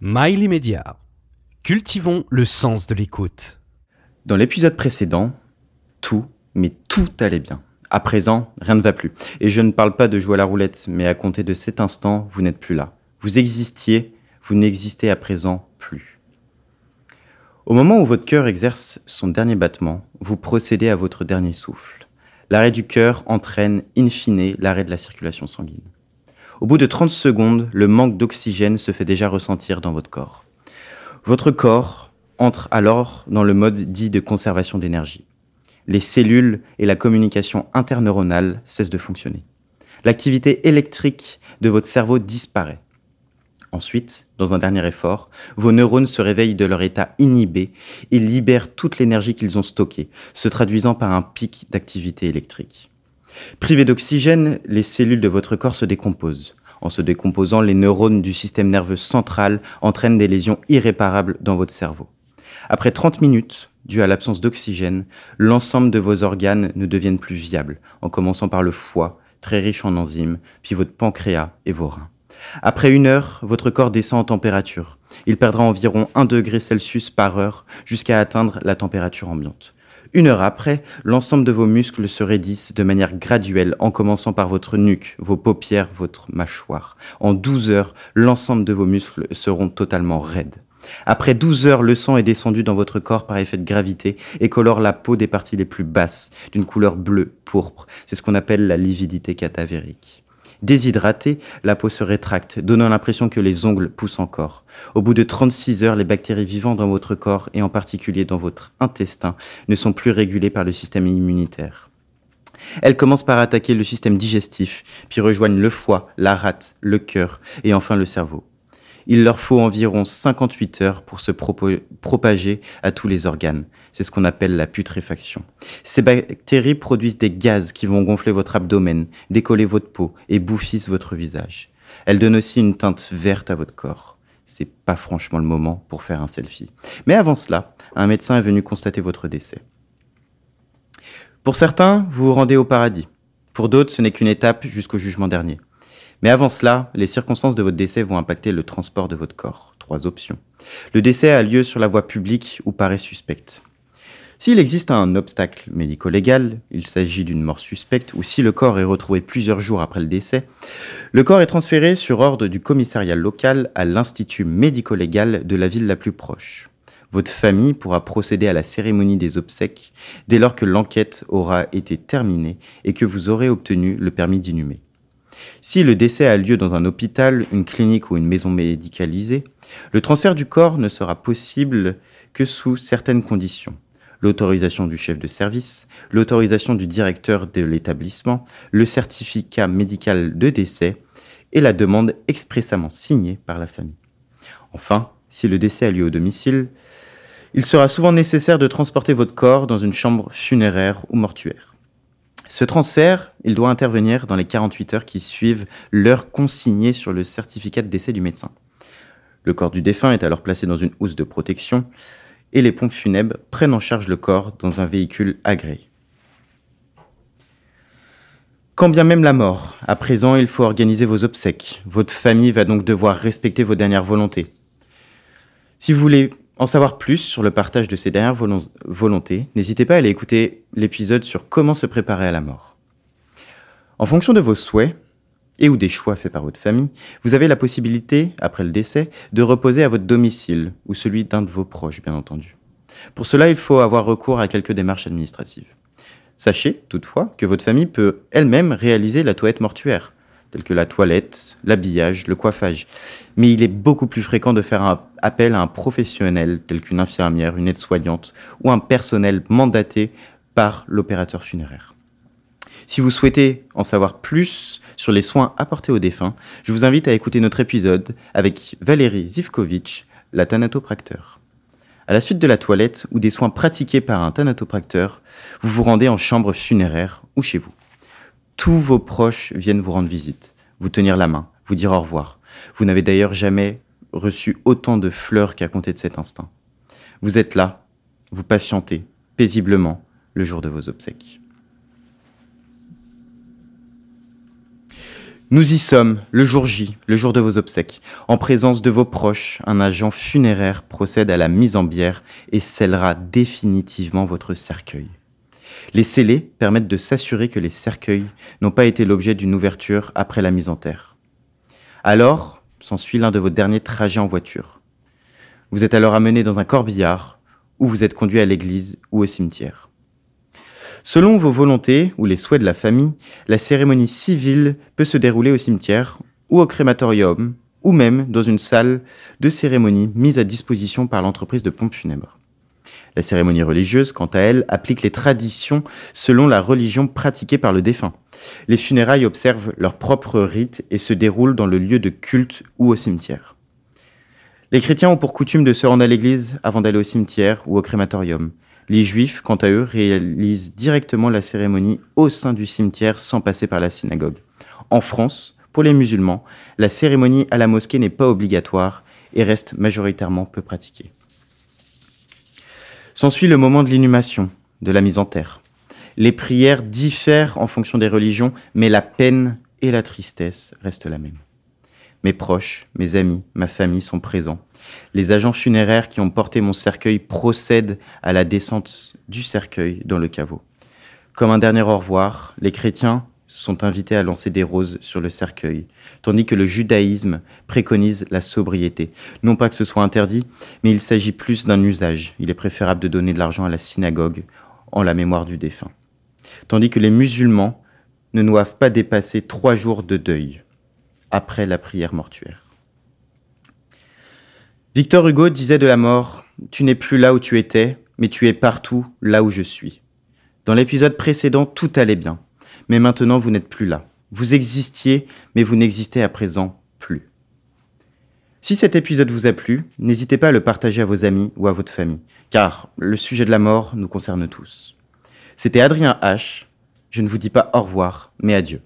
Mail immédiat. Cultivons le sens de l'écoute. Dans l'épisode précédent, tout, mais tout allait bien. À présent, rien ne va plus. Et je ne parle pas de jouer à la roulette, mais à compter de cet instant, vous n'êtes plus là. Vous existiez, vous n'existez à présent plus. Au moment où votre cœur exerce son dernier battement, vous procédez à votre dernier souffle. L'arrêt du cœur entraîne, in fine, l'arrêt de la circulation sanguine. Au bout de 30 secondes, le manque d'oxygène se fait déjà ressentir dans votre corps. Votre corps entre alors dans le mode dit de conservation d'énergie. Les cellules et la communication interneuronale cessent de fonctionner. L'activité électrique de votre cerveau disparaît. Ensuite, dans un dernier effort, vos neurones se réveillent de leur état inhibé et libèrent toute l'énergie qu'ils ont stockée, se traduisant par un pic d'activité électrique. Privés d'oxygène, les cellules de votre corps se décomposent. En se décomposant, les neurones du système nerveux central entraînent des lésions irréparables dans votre cerveau. Après 30 minutes, dû à l'absence d'oxygène, l'ensemble de vos organes ne deviennent plus viables, en commençant par le foie, très riche en enzymes, puis votre pancréas et vos reins. Après une heure, votre corps descend en température. Il perdra environ 1 degré Celsius par heure jusqu'à atteindre la température ambiante. Une heure après, l'ensemble de vos muscles se raidissent de manière graduelle, en commençant par votre nuque, vos paupières, votre mâchoire. En 12 heures, l'ensemble de vos muscles seront totalement raides. Après 12 heures, le sang est descendu dans votre corps par effet de gravité et colore la peau des parties les plus basses, d'une couleur bleue, pourpre. C'est ce qu'on appelle la lividité catavérique. Déshydratée, la peau se rétracte, donnant l'impression que les ongles poussent encore. Au bout de 36 heures, les bactéries vivant dans votre corps, et en particulier dans votre intestin, ne sont plus régulées par le système immunitaire. Elles commencent par attaquer le système digestif, puis rejoignent le foie, la rate, le cœur et enfin le cerveau. Il leur faut environ 58 heures pour se propager à tous les organes. C'est ce qu'on appelle la putréfaction. Ces bactéries produisent des gaz qui vont gonfler votre abdomen, décoller votre peau et bouffissent votre visage. Elles donnent aussi une teinte verte à votre corps. C'est pas franchement le moment pour faire un selfie. Mais avant cela, un médecin est venu constater votre décès. Pour certains, vous vous rendez au paradis. Pour d'autres, ce n'est qu'une étape jusqu'au jugement dernier. Mais avant cela, les circonstances de votre décès vont impacter le transport de votre corps. Trois options. Le décès a lieu sur la voie publique ou paraît suspecte. S'il existe un obstacle médico-légal, il s'agit d'une mort suspecte, ou si le corps est retrouvé plusieurs jours après le décès, le corps est transféré sur ordre du commissariat local à l'institut médico-légal de la ville la plus proche. Votre famille pourra procéder à la cérémonie des obsèques dès lors que l'enquête aura été terminée et que vous aurez obtenu le permis d'inhumer. Si le décès a lieu dans un hôpital, une clinique ou une maison médicalisée, le transfert du corps ne sera possible que sous certaines conditions. L'autorisation du chef de service, l'autorisation du directeur de l'établissement, le certificat médical de décès et la demande expressément signée par la famille. Enfin, si le décès a lieu au domicile, il sera souvent nécessaire de transporter votre corps dans une chambre funéraire ou mortuaire. Ce transfert, il doit intervenir dans les 48 heures qui suivent l'heure consignée sur le certificat de décès du médecin. Le corps du défunt est alors placé dans une housse de protection et les pompes funèbres prennent en charge le corps dans un véhicule agréé. Quand bien même la mort, à présent il faut organiser vos obsèques. Votre famille va donc devoir respecter vos dernières volontés. Si vous voulez en savoir plus sur le partage de ces dernières volontés, n'hésitez pas à aller écouter l'épisode sur comment se préparer à la mort. En fonction de vos souhaits, et ou des choix faits par votre famille, vous avez la possibilité, après le décès, de reposer à votre domicile ou celui d'un de vos proches, bien entendu. Pour cela, il faut avoir recours à quelques démarches administratives. Sachez, toutefois, que votre famille peut elle-même réaliser la toilette mortuaire, telles que la toilette, l'habillage, le coiffage. Mais il est beaucoup plus fréquent de faire appel à un professionnel tel qu'une infirmière, une aide-soignante ou un personnel mandaté par l'opérateur funéraire. Si vous souhaitez en savoir plus sur les soins apportés aux défunts, je vous invite à écouter notre épisode avec Valérie Zivkovic, la thanatopracteur. À la suite de la toilette ou des soins pratiqués par un thanatopracteur, vous vous rendez en chambre funéraire ou chez vous. Tous vos proches viennent vous rendre visite, vous tenir la main, vous dire au revoir. Vous n'avez d'ailleurs jamais reçu autant de fleurs qu'à compter de cet instant. Vous êtes là, vous patientez paisiblement le jour de vos obsèques. Nous y sommes, le jour J, le jour de vos obsèques. En présence de vos proches, un agent funéraire procède à la mise en bière et scellera définitivement votre cercueil. Les scellés permettent de s'assurer que les cercueils n'ont pas été l'objet d'une ouverture après la mise en terre. Alors, s'ensuit l'un de vos derniers trajets en voiture. Vous êtes alors amené dans un corbillard ou vous êtes conduit à l'église ou au cimetière. Selon vos volontés ou les souhaits de la famille, la cérémonie civile peut se dérouler au cimetière ou au crématorium ou même dans une salle de cérémonie mise à disposition par l'entreprise de pompes funèbres. La cérémonie religieuse, quant à elle, applique les traditions selon la religion pratiquée par le défunt. Les funérailles observent leur propre rite et se déroulent dans le lieu de culte ou au cimetière. Les chrétiens ont pour coutume de se rendre à l'église avant d'aller au cimetière ou au crématorium. Les juifs, quant à eux, réalisent directement la cérémonie au sein du cimetière sans passer par la synagogue. En France, pour les musulmans, la cérémonie à la mosquée n'est pas obligatoire et reste majoritairement peu pratiquée. S'ensuit le moment de l'inhumation, de la mise en terre. Les prières diffèrent en fonction des religions, mais la peine et la tristesse restent la même. Mes proches, mes amis, ma famille sont présents. Les agents funéraires qui ont porté mon cercueil procèdent à la descente du cercueil dans le caveau. Comme un dernier au revoir, les chrétiens sont invités à lancer des roses sur le cercueil, tandis que le judaïsme préconise la sobriété. Non pas que ce soit interdit, mais il s'agit plus d'un usage. Il est préférable de donner de l'argent à la synagogue en la mémoire du défunt. Tandis que les musulmans ne doivent pas dépasser trois jours de deuil après la prière mortuaire. Victor Hugo disait de la mort, Tu n'es plus là où tu étais, mais tu es partout là où je suis. Dans l'épisode précédent, tout allait bien, mais maintenant vous n'êtes plus là. Vous existiez, mais vous n'existez à présent plus. Si cet épisode vous a plu, n'hésitez pas à le partager à vos amis ou à votre famille, car le sujet de la mort nous concerne tous. C'était Adrien H. Je ne vous dis pas au revoir, mais adieu.